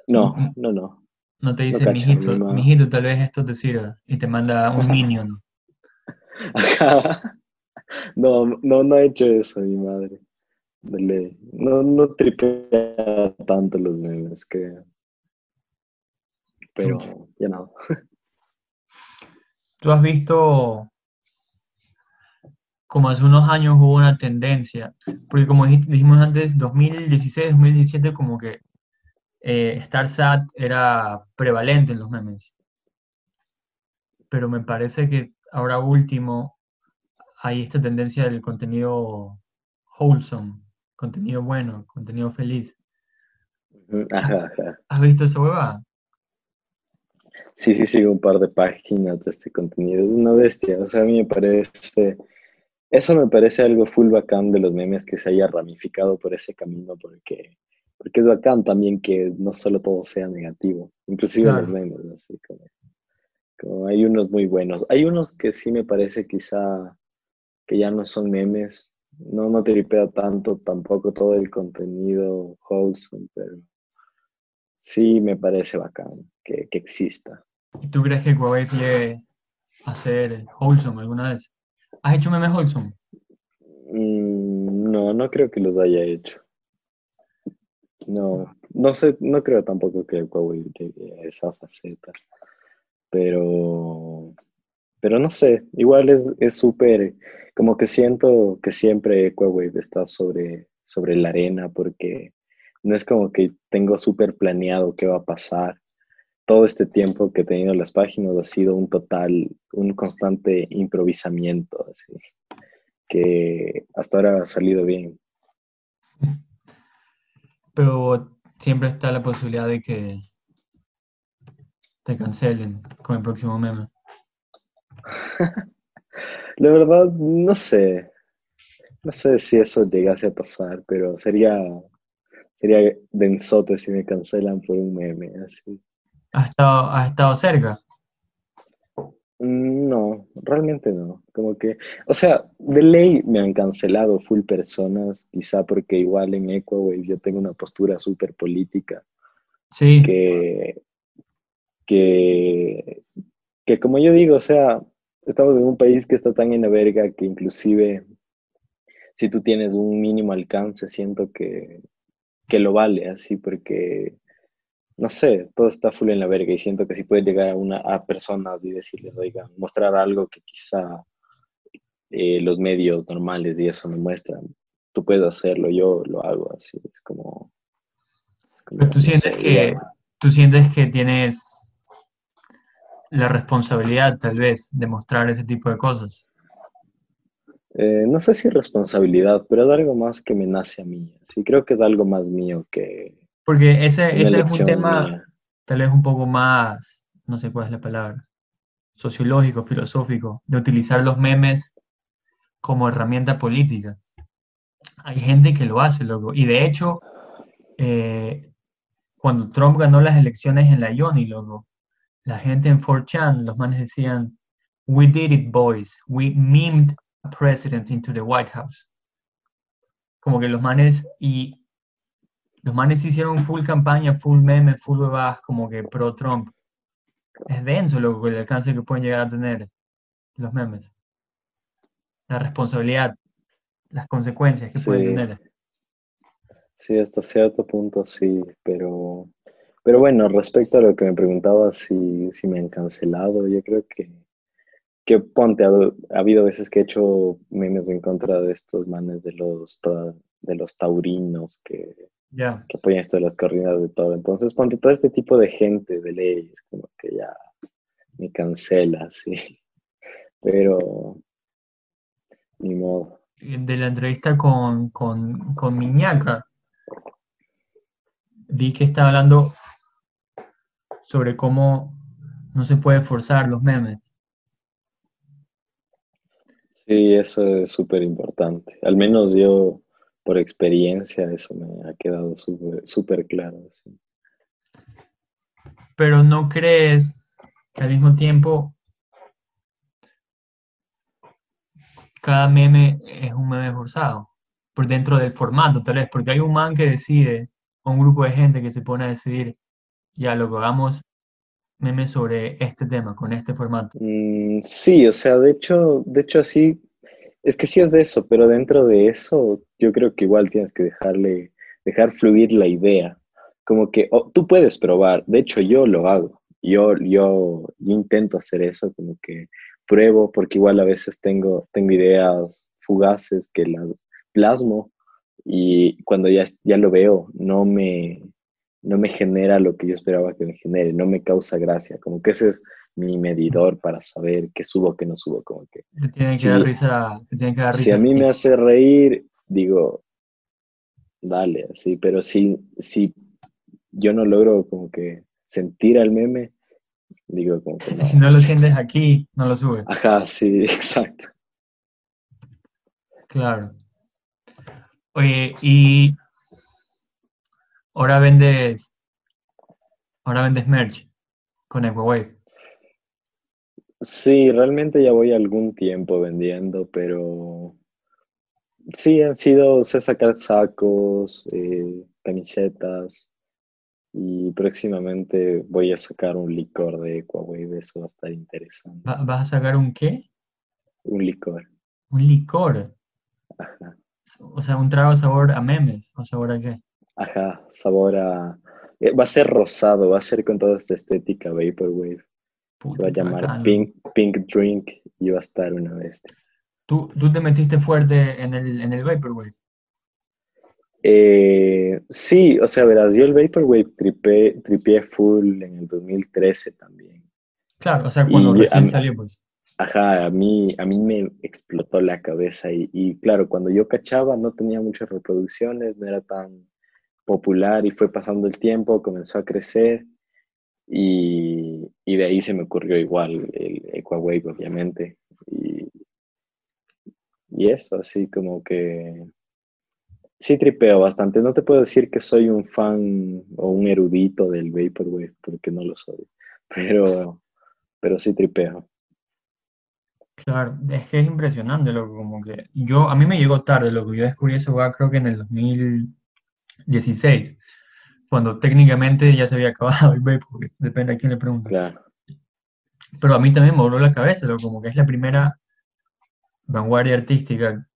No, Mm, no, no. No te dice, cacha, mijito, mi ma- mijito, tal vez esto te sirva. Y te manda un *laughs* minion. *laughs* No, no, no he hecho eso, mi madre. No, no, no tripea tanto los memes, que... Pero ya no. Tú has visto como hace unos años hubo una tendencia, porque como dijimos antes, 2016, 2017, como que eh, StarSat era prevalente en los memes. Pero me parece que ahora último hay esta tendencia del contenido wholesome, contenido bueno, contenido feliz. Ajá, ajá. ¿Has visto esa hueva? Sí, sí, sigo un par de páginas de este contenido. Es una bestia. O sea, a mí me parece... Eso me parece algo full bacán de los memes que se haya ramificado por ese camino, porque, porque es bacán también que no solo todo sea negativo, inclusive los memes, así como, como hay unos muy buenos. Hay unos que sí me parece quizá que ya no son memes, no, no tripeo tanto tampoco todo el contenido wholesome, pero sí me parece bacán que, que exista. ¿Y tú crees que Huawei llegue a ser wholesome alguna vez? ¿Has hecho memes wholesome? Mm, no, no creo que los haya hecho. No, no sé, no creo tampoco que Huawei llegue a esa faceta. Pero, pero no sé, igual es es súper, como que siento que siempre Huawei está sobre, sobre la arena porque no es como que tengo súper planeado qué va a pasar. Todo este tiempo que he tenido las páginas ha sido un total, un constante improvisamiento, así, que hasta ahora ha salido bien. Pero siempre está la posibilidad de que te cancelen con el próximo meme. *laughs* La verdad, no sé. No sé si eso llegase a pasar, pero sería, sería densote si me cancelan por un meme, así. ¿Has estado, has estado cerca? Mm, No, realmente no. Como que, o sea, de ley me han cancelado full personas, quizá porque igual en Ecuador yo tengo una postura súper política, Sí, que, que, que como yo digo, o sea, estamos en un país que está tan en la verga que inclusive si tú tienes un mínimo alcance, siento que, que lo vale así, porque, no sé, todo está full en la verga y siento que si puedes llegar a, una, a personas y decirles, oigan, mostrar algo que quizá eh, los medios normales y eso me muestran, tú puedes hacerlo, yo lo hago así, es como, es como pero tú no sientes sé, que, tú sientes que tienes la responsabilidad, tal vez, de mostrar ese tipo de cosas. Eh, no sé si responsabilidad, pero es algo más que me nace a mí. Sí, creo que es algo más mío que Porque ese, ese es un tema, mía. tal vez un poco más, no sé cuál es la palabra, sociológico, filosófico, de utilizar los memes como herramienta política. Hay gente que lo hace, loco. Y de hecho, eh, cuando Trump ganó las elecciones en la Yoni, loco, la gente en 4chan, los manes decían, We did it, boys. We memed president into the White House. Como que los manes, y los manes hicieron full campaña, full meme, full bebadas, como que pro Trump. Es denso, loco, el alcance que pueden llegar a tener los memes. La responsabilidad, las consecuencias que pueden tener. sí, hasta cierto punto sí, pero, pero bueno, respecto a lo que me preguntaba si, si me han cancelado, yo creo que, que ponte, ha, ha habido veces que he hecho memes en contra de estos manes de los, de los taurinos que, que apoyan esto de las corridas de toro. Entonces, ponte todo este tipo de gente de leyes, como que ya me cancela, *laughs* sí, pero ni modo. De la entrevista con, con, con Miñaca, vi que estaba hablando sobre cómo no se puede forzar los memes. Sí, eso es súper importante. Al menos yo, por experiencia, eso me ha quedado súper claro. Pero no crees que al mismo tiempo cada meme es un meme forzado por dentro del formato, tal vez, porque hay un man que decide, un grupo de gente que se pone a decidir, ya lo que hagamos memes sobre este tema, con este formato. Mm, sí, o sea, de hecho, de hecho sí, es que sí es de eso, pero dentro de eso yo creo que igual tienes que dejarle, dejar fluir la idea. Como que oh, tú puedes probar, de hecho yo lo hago, yo, yo, yo intento hacer eso, como que pruebo, porque igual a veces tengo, tengo ideas fugaces que las plasmo y cuando ya, ya lo veo no me, no me genera lo que yo esperaba que me genere, no me causa gracia, como que ese es mi medidor para saber qué subo, qué no subo, como que Te tiene que dar si, risa, te tiene que dar si risa a mí me hace reír, digo, dale, así, pero si, si yo no logro como que sentir al meme, digo como que *laughs* Si no, lo sientes aquí, no lo subes. Ajá, sí, *laughs* exacto. Claro. Oye, y ahora vendes, ahora vendes merch con Equawave. Sí, realmente ya voy algún tiempo vendiendo, pero sí han sido, sé sacar sacos, eh, camisetas y próximamente voy a sacar un licor de Equawave, eso va a estar interesante. Va- ¿Vas a sacar un qué? Un licor, Un licor. ajá, O sea, un trago sabor a memes. ¿O sabor a qué? Ajá, sabor a... eh, Va a ser rosado, va a ser con toda esta estética Vaporwave. Puta, va a llamar bacán. Pink, Pink Drink y va a estar una bestia. ¿Tú, tú te metiste fuerte en el, en el Vaporwave. Eh, sí, o sea, verás, yo el Vaporwave tripé, tripié full en el 2013 también. Claro, o sea, cuando Y recién mí- salió, pues. Ajá, a mí, a mí me explotó la cabeza y, y claro, cuando yo cachaba no tenía muchas reproducciones, no era tan popular y fue pasando el tiempo, comenzó a crecer y, y de ahí se me ocurrió igual el Equawave, obviamente. Y, y eso, así como que Sí, tripeo bastante. No te puedo decir que soy un fan o un erudito del Vaporwave, porque no lo soy. Pero, pero sí tripeo. Claro, es que es impresionante, loco, como que yo, a mí me llegó tarde, lo que yo descubrí ese juego creo que en el 2016, cuando técnicamente ya se había acabado el Vaporwave, depende a quién le pregunte. Claro. Pero a mí también me voló la cabeza, loco, como que es la primera vanguardia artística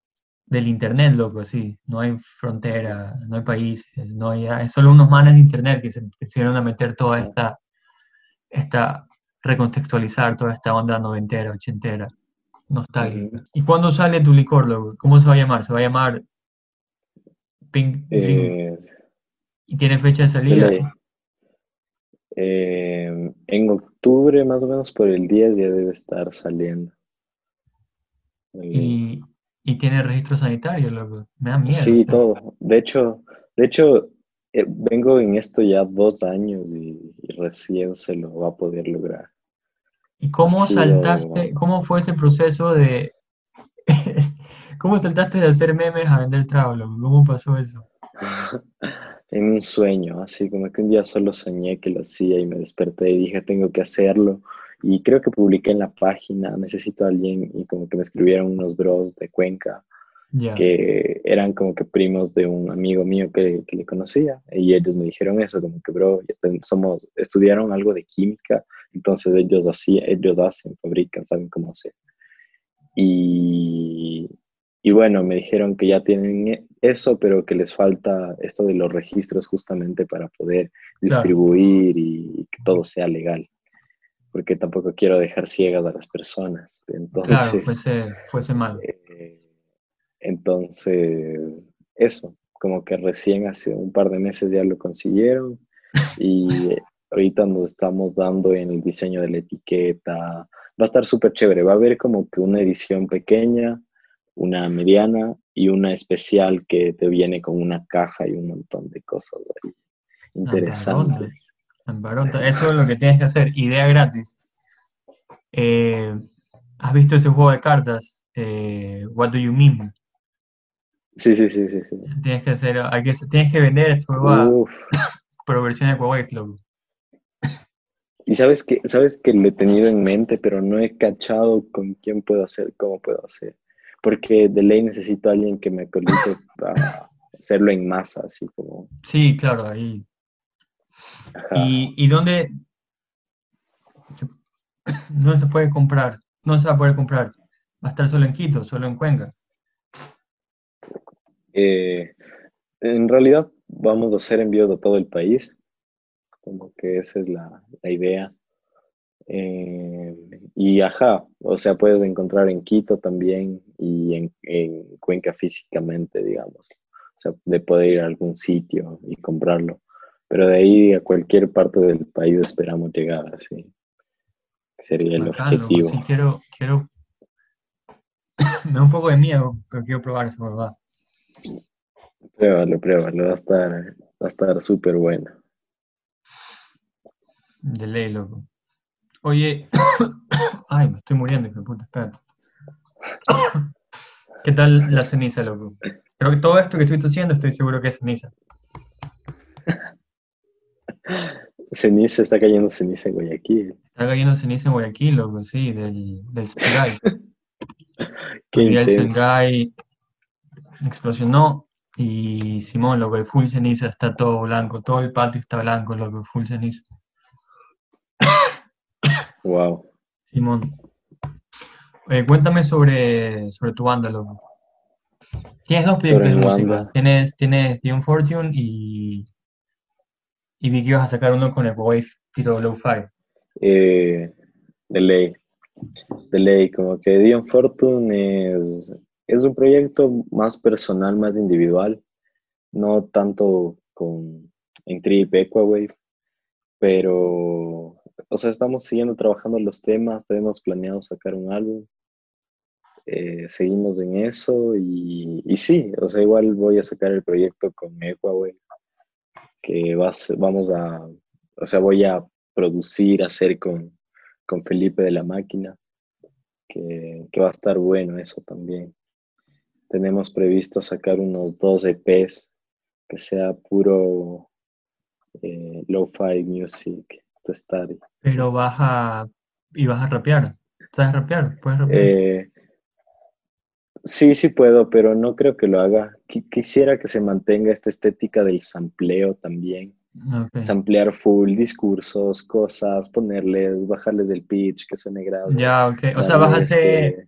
del internet, loco, sí. No hay frontera, no hay países, no hay, es solo unos manes de internet que se pusieron a meter toda esta, esta, recontextualizar toda esta onda noventera, ochentera, nostálgica. ¿Y cuándo sale tu licor, loco? ¿Cómo se va a llamar? ¿Se va a llamar Pink Dream? ¿Y tiene fecha de salida? Eh, en octubre, más o menos por el 10, ya debe estar saliendo. Y, y tiene registro sanitario, loco. Me da miedo. Sí, todo. De hecho, de hecho, eh, vengo en esto ya dos años y, recién se lo va a poder lograr. ¿Y cómo saltaste, cómo fue ese proceso de, *laughs* cómo saltaste de hacer memes a vender loco? ¿Cómo pasó eso? *laughs* en un sueño, así como que un día solo soñé que lo hacía y me desperté y dije, tengo que hacerlo. Y creo que publiqué en la página, necesito a alguien, y como que me escribieron unos bros de Cuenca, que eran como que primos de un amigo mío que, que, le conocía, y ellos me dijeron eso, como que, bro, somos, estudiaron algo de química, entonces ellos, así, ellos hacen, fabrican, saben cómo hacer. Y, y bueno, me dijeron que ya tienen eso, pero que les falta esto de los registros justamente para poder distribuir y que todo sea legal porque tampoco quiero dejar ciegas a las personas. Entonces, claro, fuese, fuese mal. Eh, entonces, eso, como que recién hace un par de meses ya lo consiguieron *laughs* y ahorita nos estamos dando en el diseño de la etiqueta. Va a estar súper chévere, va a haber como que una edición pequeña, una mediana y una especial que te viene con una caja y un montón de cosas ahí. Ah, interesantes. Eso es lo que tienes que hacer. Idea gratis. Eh, ¿Has visto ese juego de cartas? Eh, What do you mean? Sí, sí, sí, sí, Tienes que hacer, hay que, tienes que vender esto, pero versión de Huawei Club. Y sabes que, sabes que lo he tenido en mente, pero no he cachado con quién puedo hacer, cómo puedo hacer. Porque de ley necesito a alguien que me colite para hacerlo en masa, así como. Sí, claro, ahí ¿Y, ¿Y dónde no se puede comprar? No se va a poder comprar. Va a estar solo en Quito, solo en Cuenca. Eh, en realidad vamos a hacer envíos a todo el país, como que esa es la, idea. Eh, y ajá, o sea, puedes encontrar en Quito también y en, en, Cuenca físicamente, digamos. O sea, de poder ir a algún sitio y comprarlo. Pero de ahí a cualquier parte del país esperamos llegar, así. Sería el objetivo. Sí, quiero, quiero. *coughs* Me da un poco de miedo, pero quiero probar eso, ¿verdad? Pruébalo, pruébalo, va a estar, va a estar súper bueno. De ley, loco. Oye, *coughs* ay, me estoy muriendo, hijo de puta, espérate. *coughs* ¿Qué tal la ceniza, loco? Creo que todo esto que estoy haciendo estoy seguro que es ceniza. Ceniza, está cayendo ceniza en Guayaquil. Está cayendo ceniza en Guayaquil, loco, sí, del, del Sengay. *laughs* el Sengay explosionó y Simón, loco, el full ceniza está todo blanco, todo el patio está blanco, loco, full ceniza. Wow. Simón. cuéntame sobre, sobre tu banda, loco. Tienes dos proyectos de música. Tienes, tienes The Fortune y y vi que ibas a sacar uno con el Wave tiro low-fi. Eh, de ley. De ley, como que Dion Fortune es, es un proyecto más personal, más individual, no tanto con en Trip Equawave, pero, o sea, estamos siguiendo trabajando los temas, tenemos planeado sacar un álbum, eh, seguimos en eso y, sí, o sea, igual voy a sacar el proyecto con Equawave que vamos a, o sea, voy a producir, hacer con, con Felipe de la Máquina, que, que, va a estar bueno eso también. tenemos previsto sacar unos dos EPs que sea puro eh, lo-fi music to study. Pero vas a... y vas a rapear. ¿Sabes rapear? ¿Puedes rapear? Eh, sí, sí puedo, pero no creo que lo haga. quisiera que se mantenga esta estética del sampleo también. Samplear full discursos, cosas, ponerles, bajarles del pitch, que suene grave. Ya, ok. O sea, vas a hacer...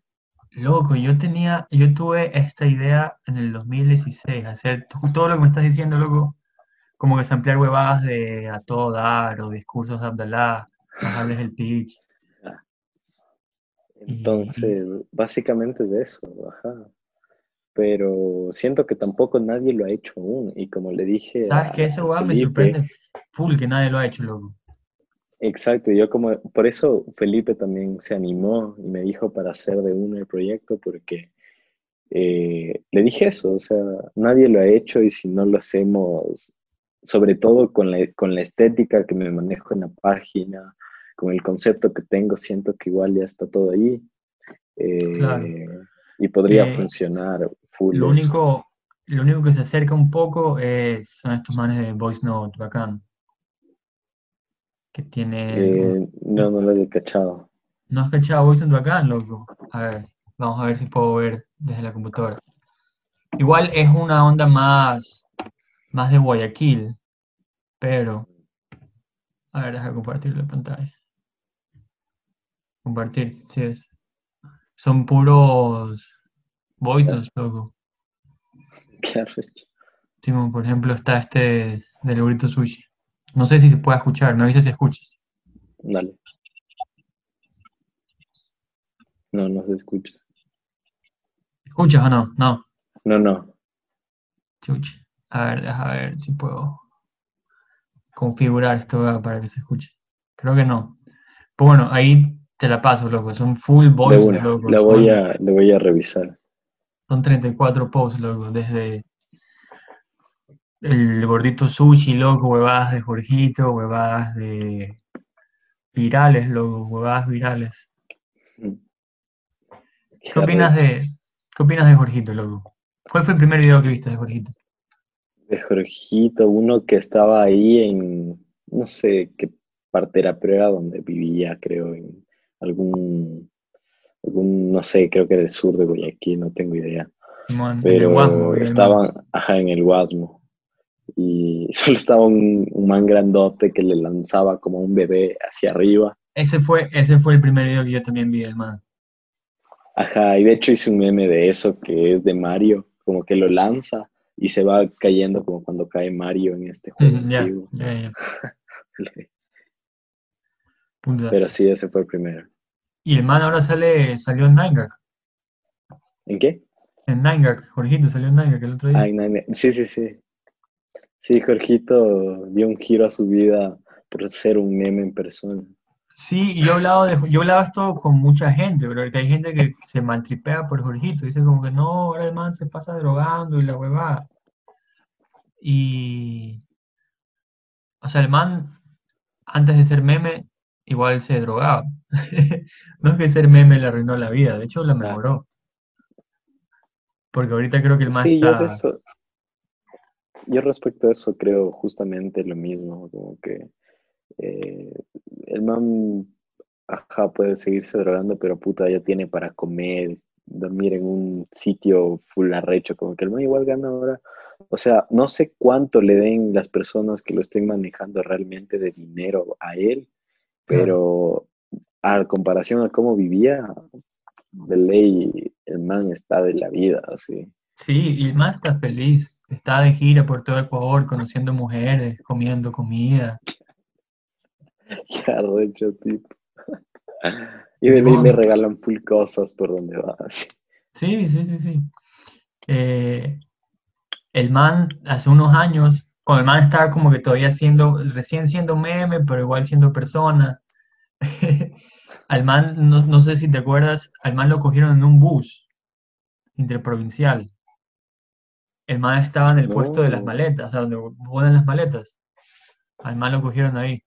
Loco, yo tenía, yo tuve esta idea en el 2016, hacer todo lo que me estás diciendo, loco, como que samplear huevadas de a todo dar o discursos de Abdallah, bajarles el pitch. Entonces, básicamente es de eso, ajá. Pero siento que tampoco nadie lo ha hecho aún. Y como le dije. ¿Sabes que Ese huevada me sorprende full que nadie lo ha hecho, loco. Exacto, yo como, por eso Felipe también se animó y me dijo para hacer de uno el proyecto, porque eh, le dije eso, o sea, nadie lo ha hecho y si no lo hacemos, sobre todo con la, con la estética que me manejo en la página, con el concepto que tengo, siento que igual ya está todo ahí. Eh, y podría eh, funcionar full. Lo único, lo único que se acerca un poco es, son estos manes de Voice Note, bacán que tiene... Eh, no, no lo he cachado. ¿No has cachado Voice acá, loco? A ver, vamos a ver si puedo ver desde la computadora. Igual es una onda más, más de Guayaquil, pero... A ver, deja compartir la pantalla. Compartir, sí es. Son puros voices, loco. Qué arrecho. por ejemplo, está este del burrito sushi. No sé si se puede escuchar, me avisas si escuchas. Dale. No, no se escucha. ¿Escuchas o no? No. No, no. Chucha. A ver, déjame ver si puedo configurar esto para que se escuche. Creo que no. Pues bueno, ahí te la paso, loco. Son full voice, loco. La voy, a, le voy a revisar. Son 34 posts, loco, desde el gordito sushi, loco, huevadas de Jorgito, huevadas de virales, loco, huevadas virales. ¿Qué opinas de qué opinas de Jorgito, loco? ¿Cuál fue el primer video que viste de Jorgito? De Jorgito, uno que estaba ahí en no sé qué parte era, pero era donde vivía, creo, en algún, algún no sé, creo que del sur de Guayaquil, no tengo idea. pero estaban, ajá, en el Guasmo y *laughs* solo estaba un, man grandote que le lanzaba como un bebé hacia arriba. Ese fue, ese fue el primer video que yo también vi del man. Ajá, y de hecho hice un meme de eso que es de Mario, como que lo lanza y se va cayendo como cuando cae Mario en este juego. *laughs* Pero sí, ese fue el primero. Y el man ahora sale, salió en Nine ¿En qué? En Nine Jorgito salió en Nine el otro día. Ah, sí, sí, sí. Sí, Jorgito dio un giro a su vida por ser un meme en persona. Sí, y yo hablaba, de, yo hablaba esto con mucha gente, pero que hay gente que se maltripea por Jorgito, dice como que no, ahora el man se pasa drogando y la huevada. Y, o sea, el man, antes de ser meme, igual se drogaba. *laughs* no es que ser meme le arruinó la vida, de hecho la mejoró. Porque ahorita creo que el man sí, está... Yo yo respecto a eso creo justamente lo mismo, como que eh, el man, ajá, puede seguirse drogando, pero puta, ya tiene para comer, dormir en un sitio full arrecho, como que el man igual gana ahora. O sea, no sé cuánto le den las personas que lo estén manejando realmente de dinero a él, pero a comparación a cómo vivía, de ley, el man está de la vida, así. Sí, y el man está feliz está de gira por todo Ecuador conociendo mujeres, comiendo comida. *laughs* Ya, recho, tipo. *laughs* Y de mí me regalan full cosas por donde vas. Sí, sí, sí, sí. Eh, el man, hace unos años, cuando el man estaba como que todavía siendo, recién siendo meme, pero igual siendo persona. *laughs* al man, no, no sé si te acuerdas, al man lo cogieron en un bus interprovincial. El man estaba en el puesto de las maletas, o sea, donde ponen las maletas. Al man lo cogieron ahí.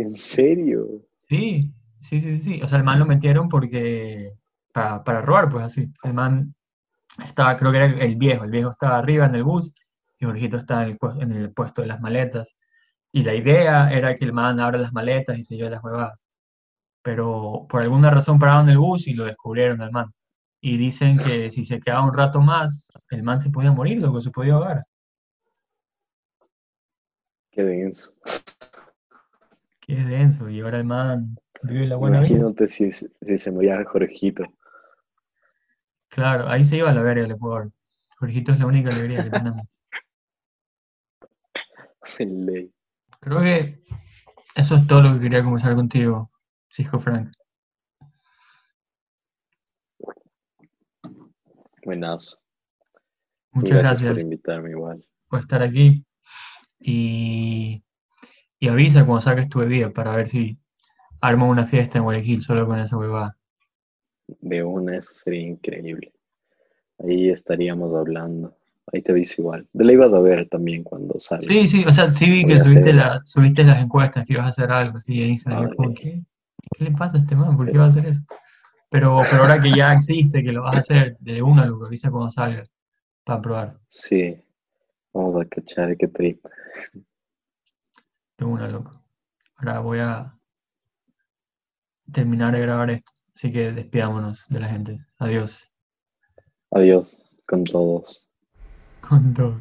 ¿En serio? Sí, sí, sí, sí. O sea, el man lo metieron porque para, para robar, pues así. El man estaba, creo que era el viejo, el viejo estaba arriba en el bus y Jorgito estaba en el, puesto, en el puesto de las maletas. Y la idea era que el man abra las maletas y se lleve las huevadas. Pero por alguna razón pararon el bus y lo descubrieron al man. Y dicen que si se quedaba un rato más, el man se podía morir, lo que se podía ahogar. Qué denso. Qué denso. Y ahora el man vive la buena vida. Imagínate si, si se moría Jorgito. Claro, ahí se iba a la verga el Ecuador. Jorgito es la única alegría que tenemos. *laughs* Creo que eso es todo lo que quería conversar contigo, Cisco Frank. Buenazo. Muchas Gracias gracias, por invitarme igual. por estar aquí. Y, y avisa cuando saques tu bebida para ver si armo una fiesta en Guayaquil solo con esa huevada. De una, eso sería increíble. Ahí estaríamos hablando. Ahí te aviso igual. De la ibas a ver también cuando salga. Sí, sí, o sea, sí vi Voy que subiste, la, subiste las encuestas que ibas a hacer algo, así en Instagram. ¿Qué le pasa a este man? ¿Por qué va a hacer eso? Pero, pero ahora que ya existe, que lo vas a hacer de una, lo avisa cuando salga para probar. Sí. Vamos a cachar qué trip. De una, loco. Ahora voy a terminar de grabar esto. Así que despidámonos de la gente. Adiós. Adiós con todos. Con todos.